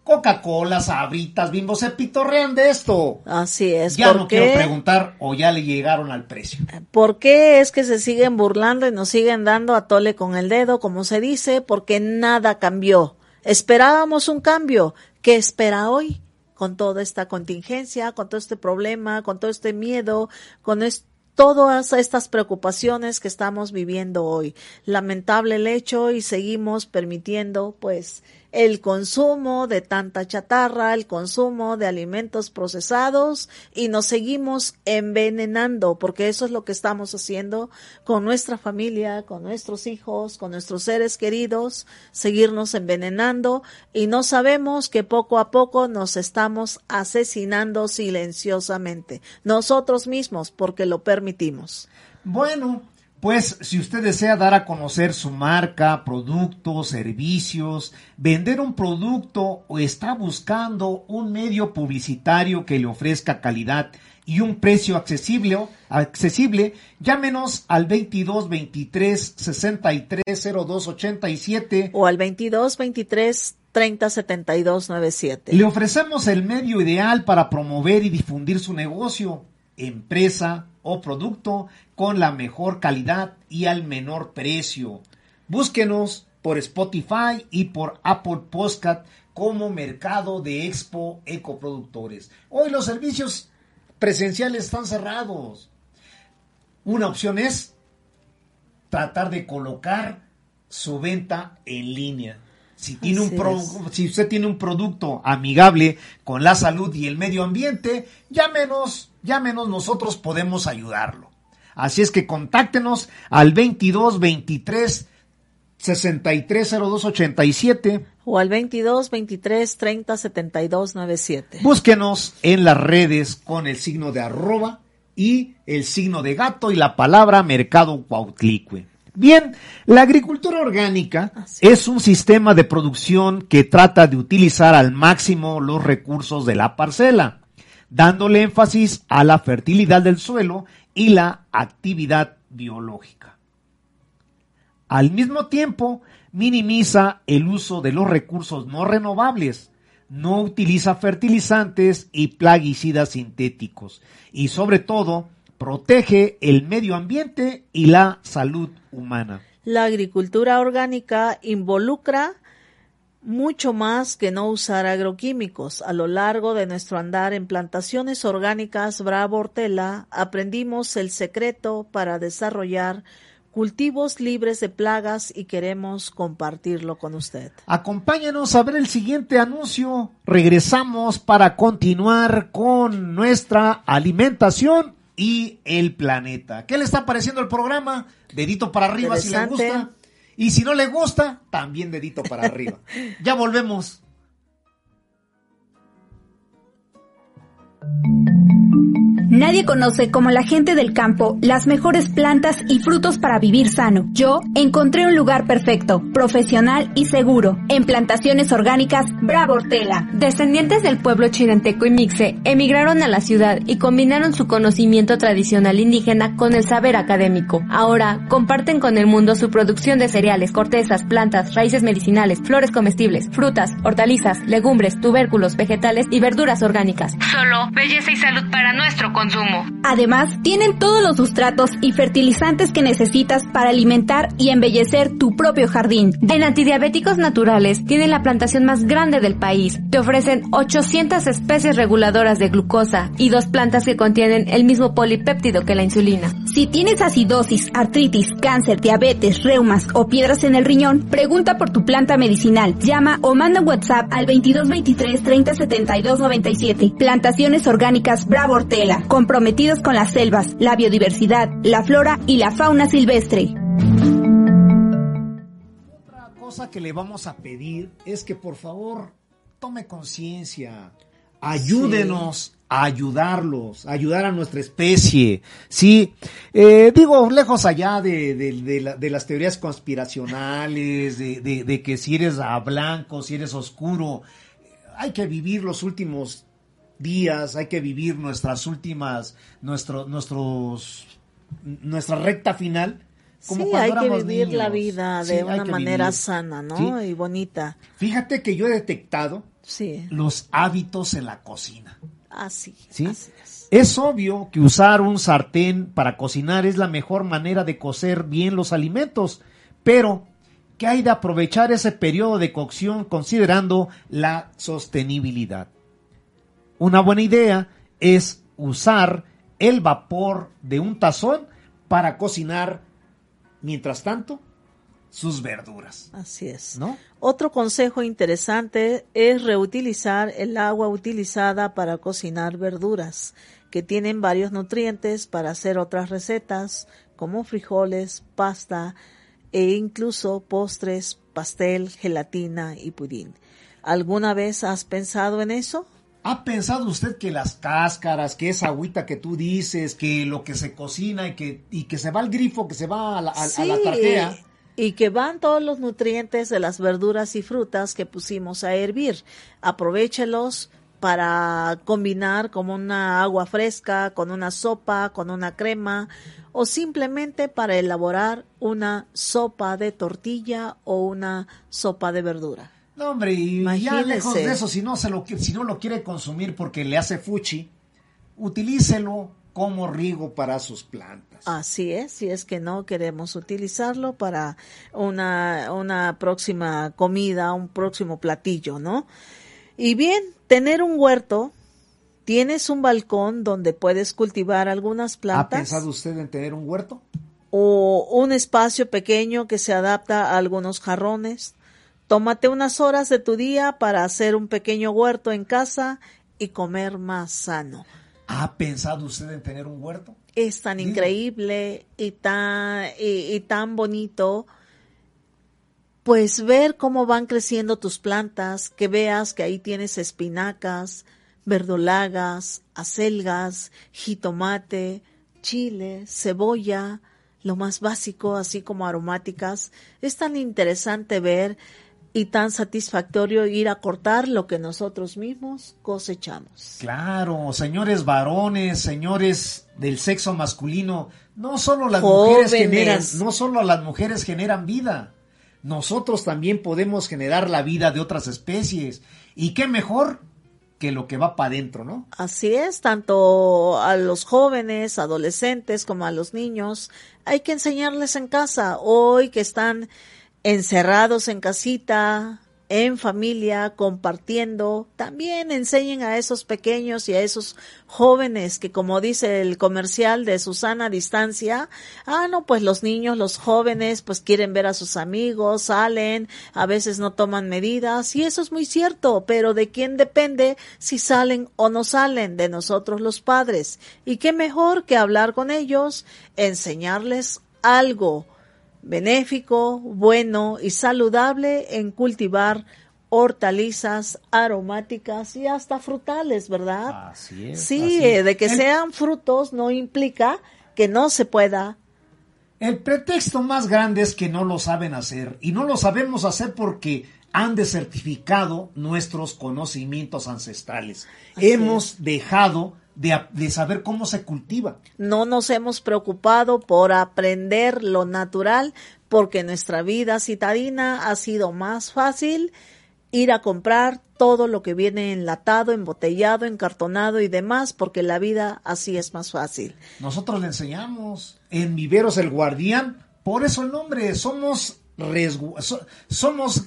Coca-Cola, Sabritas, Bimbo, se pitorrean de esto. Así es. Ya ¿Por no qué? quiero preguntar o ya le llegaron al precio. ¿Por qué es que se siguen burlando y nos siguen dando a tole con el dedo, como se dice? Porque nada cambió. Esperábamos un cambio. ¿Qué espera hoy? Con toda esta contingencia, con todo este problema, con todo este miedo, con es- todas estas preocupaciones que estamos viviendo hoy. Lamentable el hecho y seguimos permitiendo, pues, el consumo de tanta chatarra, el consumo de alimentos procesados y nos seguimos envenenando porque eso es lo que estamos haciendo con nuestra familia, con nuestros hijos, con nuestros seres queridos, seguirnos envenenando y no sabemos que poco a poco nos estamos asesinando silenciosamente nosotros mismos porque lo permitimos. Bueno, pues si usted desea dar a conocer su marca, productos, servicios, vender un producto o está buscando un medio publicitario que le ofrezca calidad y un precio accesible, accesible llámenos al 22 23 63 02 87 o al 22 23 30 72 97. Le ofrecemos el medio ideal para promover y difundir su negocio, empresa o producto con la mejor calidad y al menor precio. Búsquenos por Spotify y por Apple Podcast como Mercado de Expo Ecoproductores. Hoy los servicios presenciales están cerrados. Una opción es tratar de colocar su venta en línea. Si, tiene un pro- si usted tiene un producto amigable con la salud y el medio ambiente, llámenos, llámenos, nosotros podemos ayudarlo. Así es que contáctenos al 22 23 63 02 87. o al 22 23 30 72 97. Búsquenos en las redes con el signo de arroba y el signo de gato y la palabra mercado Cuautlicue. Bien, la agricultura orgánica Así es un sistema de producción que trata de utilizar al máximo los recursos de la parcela, dándole énfasis a la fertilidad del suelo y la actividad biológica. Al mismo tiempo, minimiza el uso de los recursos no renovables, no utiliza fertilizantes y plaguicidas sintéticos y sobre todo protege el medio ambiente y la salud humana. La agricultura orgánica involucra mucho más que no usar agroquímicos. A lo largo de nuestro andar en plantaciones orgánicas Bravo Hortela, aprendimos el secreto para desarrollar cultivos libres de plagas y queremos compartirlo con usted. Acompáñenos a ver el siguiente anuncio. Regresamos para continuar con nuestra alimentación y el planeta. ¿Qué le está pareciendo el programa? Dedito para arriba si le gusta. Y si no le gusta, también dedito para arriba. Ya volvemos. Nadie conoce como la gente del campo las mejores plantas y frutos para vivir sano. Yo encontré un lugar perfecto, profesional y seguro. En plantaciones orgánicas Bravo Hortela. Descendientes del pueblo chirenteco y mixe emigraron a la ciudad y combinaron su conocimiento tradicional indígena con el saber académico. Ahora comparten con el mundo su producción de cereales, cortezas, plantas, raíces medicinales, flores comestibles, frutas, hortalizas, legumbres, tubérculos, vegetales y verduras orgánicas. Solo belleza y salud para nuestro Además, tienen todos los sustratos y fertilizantes que necesitas para alimentar y embellecer tu propio jardín. En Antidiabéticos Naturales tienen la plantación más grande del país. Te ofrecen 800 especies reguladoras de glucosa y dos plantas que contienen el mismo polipéptido que la insulina. Si tienes acidosis, artritis, cáncer, diabetes, reumas o piedras en el riñón, pregunta por tu planta medicinal. Llama o manda WhatsApp al 2223 30 72 97. Plantaciones orgánicas Bravo Hortela comprometidos con las selvas, la biodiversidad, la flora y la fauna silvestre. Otra cosa que le vamos a pedir es que por favor tome conciencia, ayúdenos a ayudarlos, a ayudar a nuestra especie. Sí, eh, digo, lejos allá de, de, las teorías conspiracionales, de, que si eres a blanco, si eres oscuro, hay que vivir los últimos días, hay que vivir nuestras últimas, nuestro, nuestros, nuestra recta final. Como sí, hay que vivir la vida de una manera sana, ¿no? Y bonita. Fíjate que yo he detectado sí. los hábitos en la cocina. Así, ¿Sí? es. Es obvio que usar un sartén para cocinar es la mejor manera de cocer bien los alimentos, pero ¿qué hay de aprovechar ese periodo de cocción considerando la sostenibilidad? Una buena idea es usar el vapor de un tazón para cocinar, mientras tanto, sus verduras. Así es. ¿No? Otro consejo interesante es reutilizar el agua utilizada para cocinar verduras, que tienen varios nutrientes para hacer otras recetas, como frijoles, pasta e incluso postres, pastel, gelatina y pudín. ¿Alguna vez has pensado en eso? ¿Ha pensado usted que las cáscaras, que esa agüita que tú dices, que lo que se cocina y que, y que se va al grifo, que se va a la, a, la Y que van todos los nutrientes de las verduras y frutas que pusimos a hervir. Aprovechelos para combinar como una agua fresca, con una sopa, con una crema o simplemente para elaborar una sopa de tortilla o una sopa de verdura. No, hombre, y ya lejos de eso, si no, se lo, si no lo quiere consumir porque le hace fuchi, utilícelo como riego para sus plantas. Así es, si es que no queremos utilizarlo para una, una próxima comida, un próximo platillo, ¿no? Y bien, tener un huerto, tienes un balcón donde puedes cultivar algunas plantas. ¿Ha pensado usted en tener un huerto? O un espacio pequeño que se adapta a algunos jarrones Tómate unas horas de tu día para hacer un pequeño huerto en casa y comer más sano. ¿Ha pensado usted en tener un huerto? Es tan increíble y tan, y, tan bonito pues ver cómo van creciendo tus plantas, que veas que ahí tienes espinacas, verdolagas, acelgas, jitomate, chile, cebolla, lo más básico, así como aromáticas. Es tan interesante ver y tan satisfactorio ir a cortar lo que nosotros mismos cosechamos. Claro, señores varones, señores del sexo masculino, no solo las mujeres generan, no solo las mujeres generan vida. Nosotros también podemos generar la vida de otras especies. ¿Y qué mejor que lo que va para adentro, ¿no? Así es, tanto a los jóvenes, adolescentes como a los niños, hay que enseñarles en casa, hoy que están encerrados en casita, en familia, compartiendo. También enseñen a esos pequeños y a esos jóvenes que, como dice el comercial de Susana Distancia, ah, no, pues los niños, los jóvenes, pues quieren ver a sus amigos, salen, a veces no toman medidas, y eso es muy cierto, pero ¿de quién depende si salen o no salen? De nosotros los padres. Y qué mejor que hablar con ellos, enseñarles algo benéfico, bueno y saludable en cultivar hortalizas aromáticas y hasta frutales, ¿verdad? Así es. Sí, así eh, es. de que El- sean frutos no implica que no se pueda. El pretexto más grande es que no lo saben hacer y no lo sabemos hacer porque han desertificado nuestros conocimientos ancestrales. Así Hemos dejado de, saber cómo se cultiva. No nos hemos preocupado por aprender lo natural porque nuestra vida citadina ha sido más fácil ir a comprar todo lo que viene enlatado, embotellado, encartonado y demás porque la vida así es más fácil. Nosotros le enseñamos en Viveros el Guardián, por eso el nombre, somos, resgu- so- somos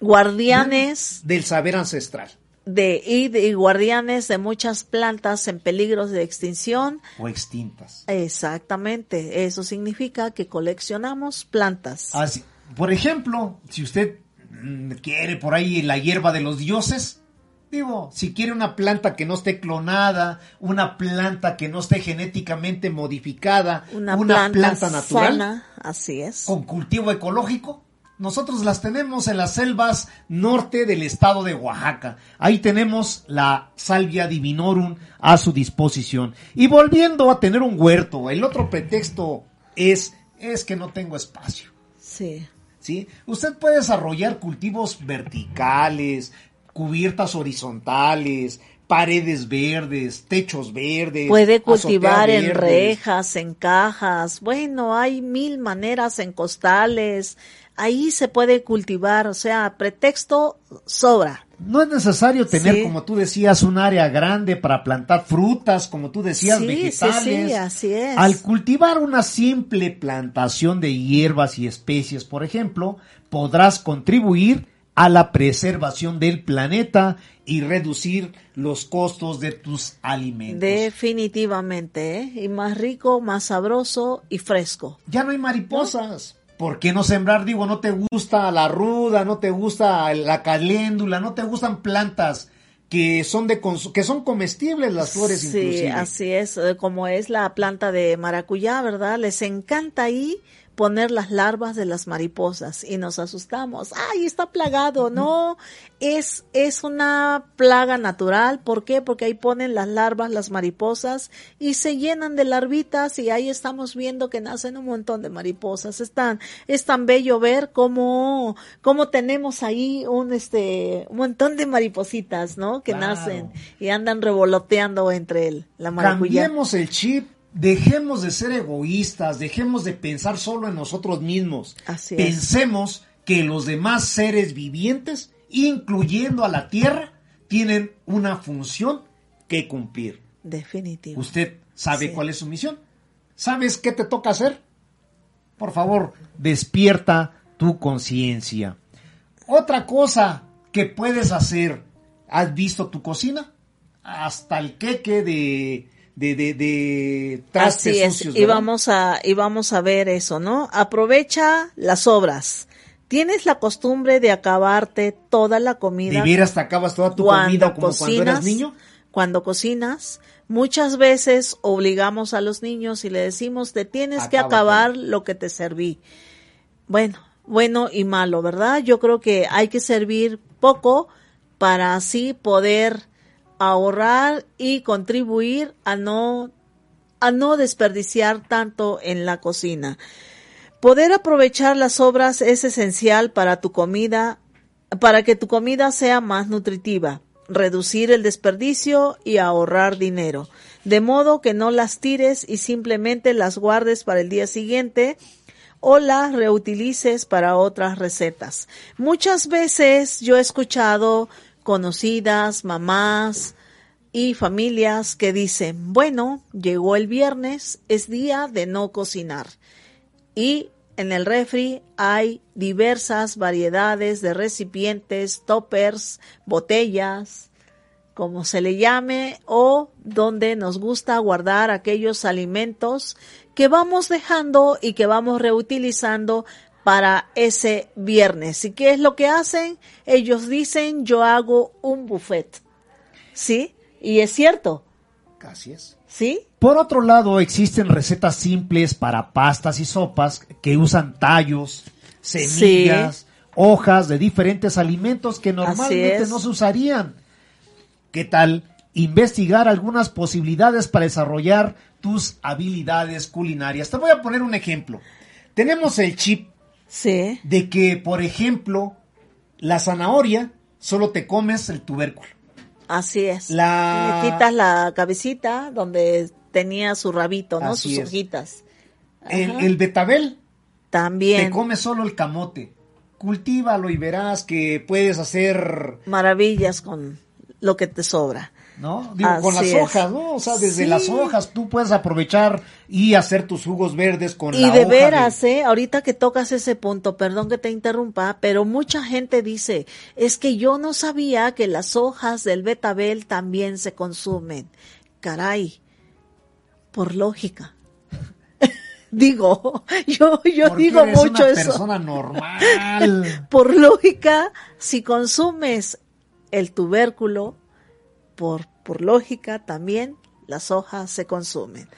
Guardianes del saber ancestral de, y, de- y guardianes de muchas plantas en peligros de extinción. o extintas. Exactamente, eso significa que coleccionamos plantas. Así, por ejemplo, si usted mm, quiere por ahí la hierba de los dioses, digo, si quiere una planta que no esté clonada, una planta que no esté genéticamente modificada, Una, planta, planta, natural sana, así es. con cultivo ecológico, nosotros las tenemos en las selvas norte del estado de Oaxaca. Ahí tenemos la salvia divinorum a su disposición. Y volviendo a tener un huerto, el otro pretexto es es que no tengo espacio. Sí. ¿sí? Usted puede desarrollar cultivos verticales, cubiertas horizontales, paredes verdes, techos verdes. Puede cultivar en verdes. rejas, en cajas. Bueno, hay mil maneras en costales. Ahí se puede cultivar, o sea, pretexto sobra. No es necesario tener, Sí. como tú decías, un área grande para plantar frutas, como tú decías, Sí, sí, vegetales. sí, así es. Al cultivar una simple plantación de hierbas y especies, por ejemplo, podrás contribuir a la preservación del planeta y reducir los costos de tus alimentos. Definitivamente, ¿eh? Y más rico, más sabroso y fresco. Ya no hay mariposas. ¿Por qué no sembrar? Digo, no te gusta la ruda, no te gusta la caléndula, no te gustan plantas que son de que son comestibles las flores Sí, inclusive. así es, eh, como es la planta de maracuyá, ¿verdad? Les encanta ahí poner las larvas de las mariposas y nos asustamos. ¡Ay, está plagado! No, es, es una plaga natural. ¿Por qué? Porque ahí ponen las larvas, las mariposas y se llenan de larvitas y ahí estamos viendo que nacen un montón de mariposas. Es tan, es tan bello ver cómo, cómo tenemos ahí un, este, un montón de maripositas, ¿no? Que nacen y andan revoloteando entre el, la maracuyá. Cambiemos el chip, dejemos de ser egoístas, dejemos de pensar solo en nosotros mismos. Así es. Pensemos que los demás seres vivientes, incluyendo a la Tierra, tienen una función que cumplir. Definitivo. ¿Usted sabe Sí. cuál es su misión? ¿Sabes qué te toca hacer? Por favor, despierta tu conciencia. Otra cosa que puedes hacer, ¿has visto tu cocina? Hasta el queque de, de, de, de trastes Así es. sucios, Y vamos a, y vamos a ver eso, ¿no? Aprovecha las obras. Tienes la costumbre de acabarte toda la comida. ¿De veras te acabas toda tu comida como cuando eras niño? Cuando cocinas, muchas veces obligamos a los niños y le decimos, te tienes que acabar lo que te serví. Bueno, bueno y malo, ¿verdad? Yo creo que hay que servir poco para así poder ahorrar y contribuir a no a no desperdiciar tanto en la cocina. Poder aprovechar las sobras es esencial para tu comida, para que tu comida sea más nutritiva, reducir el desperdicio y ahorrar dinero, de modo que no las tires y simplemente las guardes para el día siguiente o las reutilices para otras recetas. Muchas veces yo he escuchado conocidas, mamás, y familias que dicen, bueno, llegó el viernes, es día de no cocinar. Y en el refri hay diversas variedades de recipientes, toppers, botellas, como se le llame, o donde nos gusta guardar aquellos alimentos que vamos dejando y que vamos reutilizando para ese viernes. ¿Y qué es lo que hacen? Ellos dicen, yo hago un buffet. ¿Sí? Y es cierto. Así es. ¿Sí? Por otro lado, existen recetas simples para pastas y sopas que usan tallos, semillas, hojas de diferentes alimentos que normalmente no se usarían. ¿Qué tal investigar algunas posibilidades para desarrollar tus habilidades culinarias? Te voy a poner un ejemplo. Tenemos el chip sí. de que, por ejemplo, la zanahoria solo te comes el tubérculo. Así es. La... Le quitas la cabecita donde tenía su rabito, ¿no? Sus hojitas. El, el, betabel. También. Te comes solo el camote. Cultívalo y verás que puedes hacer... Maravillas con lo que te sobra. ¿No? Digo, con las hojas, ¿no? O sea, desde las hojas tú puedes aprovechar y hacer tus jugos verdes con y la de veras, ¿eh? Ahorita que tocas ese punto, perdón que te interrumpa, pero mucha gente dice, es que yo no sabía que las hojas del betabel también se consumen. Caray, por lógica. digo, yo, yo digo eres mucho una eso. persona normal. por lógica, si consumes el tubérculo, por, por lógica también las hojas se consumen.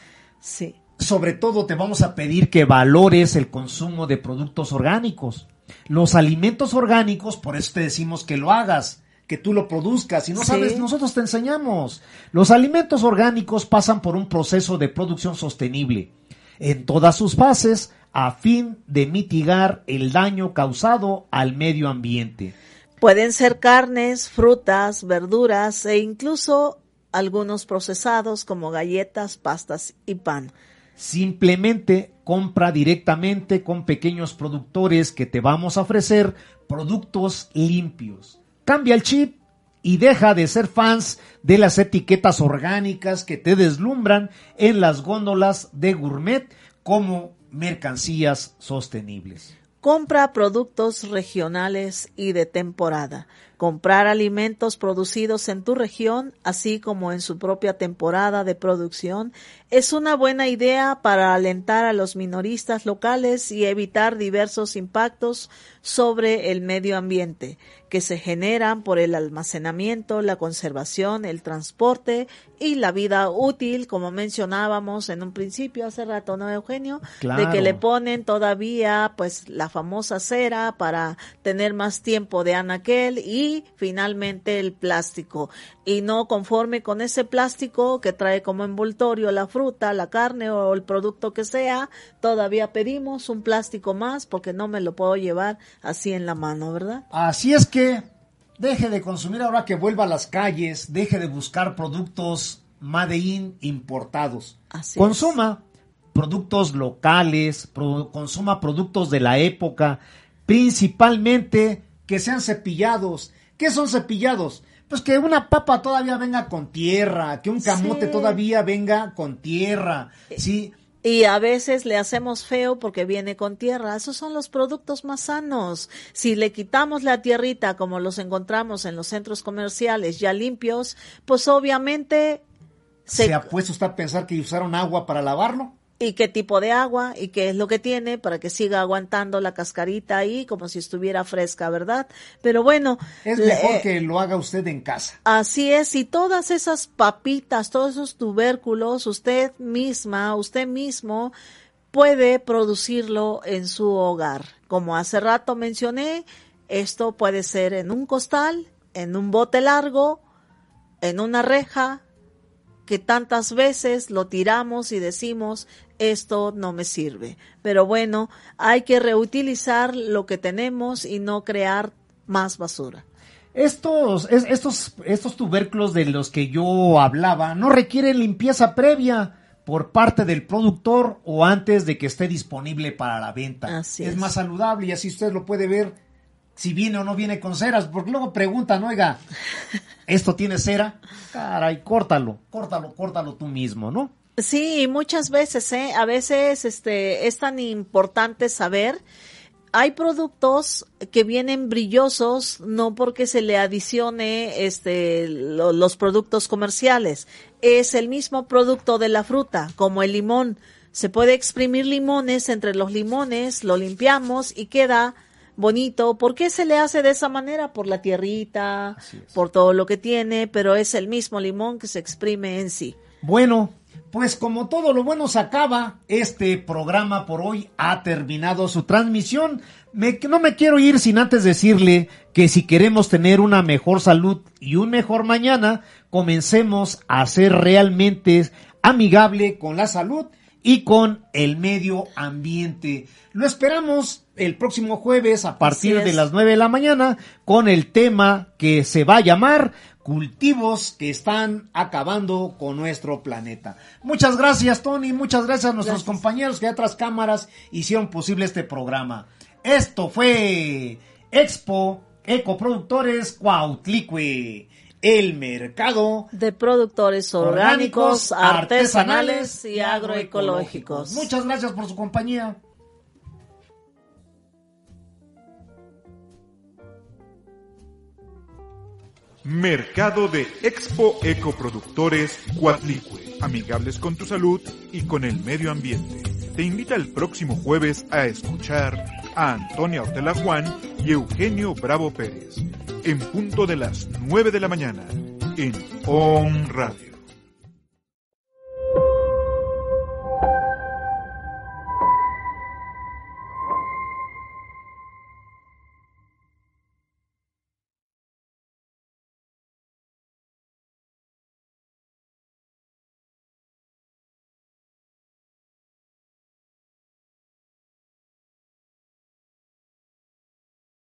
Sí. Sobre todo te vamos a pedir que valores el consumo de productos orgánicos. Los alimentos orgánicos, por eso te decimos que lo hagas, que tú lo produzcas. Si no sabes, Sí. nosotros te enseñamos. Los alimentos orgánicos pasan por un proceso de producción sostenible en todas sus fases a fin de mitigar el daño causado al medio ambiente. Pueden ser carnes, frutas, verduras e incluso algunos procesados como galletas, pastas y pan. Simplemente compra directamente con pequeños productores que te vamos a ofrecer productos limpios. Cambia el chip y deja de ser fans de las etiquetas orgánicas que te deslumbran en las góndolas de gourmet como mercancías sostenibles. Compra productos regionales y de temporada. Comprar alimentos producidos en tu región, así como en su propia temporada de producción, es una buena idea para alentar a los minoristas locales y evitar diversos impactos sobre el medio ambiente que se generan por el almacenamiento, la conservación, el transporte y la vida útil, como mencionábamos en un principio hace rato, ¿no, Eugenio? Claro. De que le ponen todavía pues la famosa cera para tener más tiempo de anaquel y finalmente el plástico. Y no conforme con ese plástico que trae como envoltorio la fruta, la carne o el producto que sea, todavía pedimos un plástico más porque no me lo puedo llevar así en la mano, ¿verdad? Así es que deje de consumir ahora que vuelva a las calles, deje de buscar productos made in importados. Así Consuma productos locales, pro- consuma productos de la época, principalmente que sean cepillados. ¿Qué son cepillados? Pues que una papa todavía venga con tierra, que un camote Sí. todavía venga con tierra, ¿sí? Y a veces le hacemos feo porque viene con tierra. Esos son los productos más sanos. Si le quitamos la tierrita como los encontramos en los centros comerciales ya limpios, pues obviamente ¿Se, se, ha puesto usted a pensar que usaron agua para lavarlo? Y qué tipo de agua y qué es lo que tiene para que siga aguantando la cascarita ahí como si estuviera fresca, ¿verdad? Pero bueno, Es mejor que lo haga usted en casa. Así es, y todas esas papitas, todos esos tubérculos, usted misma, usted mismo puede producirlo en su hogar. Como hace rato mencioné, esto puede ser en un costal, en un bote largo, en una reja, que tantas veces lo tiramos y decimos esto no me sirve. Pero bueno, hay que reutilizar lo que tenemos y no crear más basura. Estos, es- estos, estos tubérculos de los que yo hablaba no requieren limpieza previa por parte del productor o antes de que esté disponible para la venta. Así es, es. más saludable y así usted lo puede ver si viene o no viene con ceras, porque luego preguntan, oiga, ¿esto tiene cera? Caray, córtalo, córtalo, córtalo tú mismo, ¿no? Sí, muchas veces, ¿eh? A veces este, es tan importante saber. Hay productos que vienen brillosos no porque se le adicione este, los productos comerciales. Es el mismo producto de la fruta, como el limón. Se puede exprimir limones entre los limones, lo limpiamos y queda bonito. ¿Por qué se le hace de esa manera? Por la tierrita, por todo lo que tiene, pero es el mismo limón que se exprime en sí. Bueno, pues como todo lo bueno se acaba, este programa por hoy ha terminado su transmisión. no me quiero ir sin antes decirle que si queremos tener una mejor salud y un mejor mañana, comencemos a ser realmente amigable con la salud y con el medio ambiente. Lo esperamos el próximo jueves a partir de las 9 de la mañana con el tema que se va a llamar cultivos que están acabando con nuestro planeta. Muchas gracias Tony, muchas gracias a nuestros compañeros que de otras cámaras hicieron posible este programa. Esto fue Expo Ecoproductores Cuautlicue el mercado de productores orgánicos, artesanales y agroecológicos. Muchas gracias por su compañía. Mercado de Expo Ecoproductores Cuatlicue, amigables con tu salud y con el medio ambiente. Te invita el próximo jueves a escuchar a Antonia Ortela Juan y Eugenio Bravo Pérez, en punto de las 9 de la mañana, en On Radio.